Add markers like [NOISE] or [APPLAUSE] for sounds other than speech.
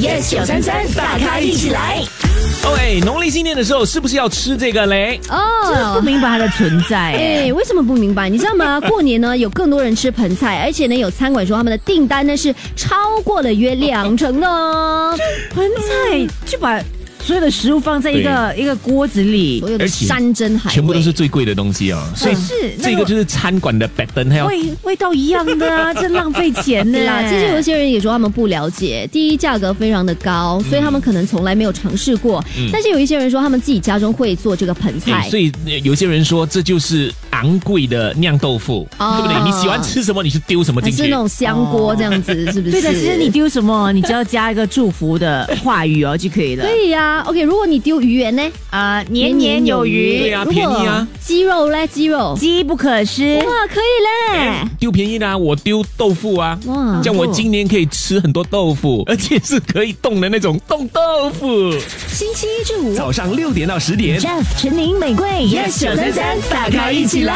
Yes 九三三，大咖一起来。哦，哎，农历新年的时候是不是要吃这个嘞？哦，不明白它的存在。哎，为什么不明白？你知道吗？过年呢，有更多人吃盆菜，而且呢，有餐馆说他们的订单呢是超过了约两成的哦。盆菜 [LAUGHS] 就把所有的食物放在一个一个锅子里所，有的而且山珍海味，全部都是最贵的东西啊，所以是那个这个就是餐馆的味味道一样的啊，[LAUGHS] 这浪费钱呢。啦，其实有一些人也说他们不了解，第一价格非常的高，所以他们可能从来没有尝试过。但是有一些人说他们自己家中会做这个盆菜。哎，所以呃有些人说这就是昂贵的酿豆腐，哦对不对？你喜欢吃什么你就丢什么进去是那。种香锅这样子，是不是？对的，其实你丢什么，你只要加一个祝福的话语哦就可以了。可以呀、OK，如果你丢鱼圆呢？啊，年年有余对余，呀啊便宜啊鸡肉嘞，鸡肉。机不可失。哇，可以嘞！丢便宜的、啊，我丢豆腐啊！哇这样我今年可以吃很多豆腐，[LAUGHS] 而且是可以冻的那种冻豆腐。星期一至五早上六点到十点 Jeff、陈宁、玫瑰，yes 九三三，大咖一起来。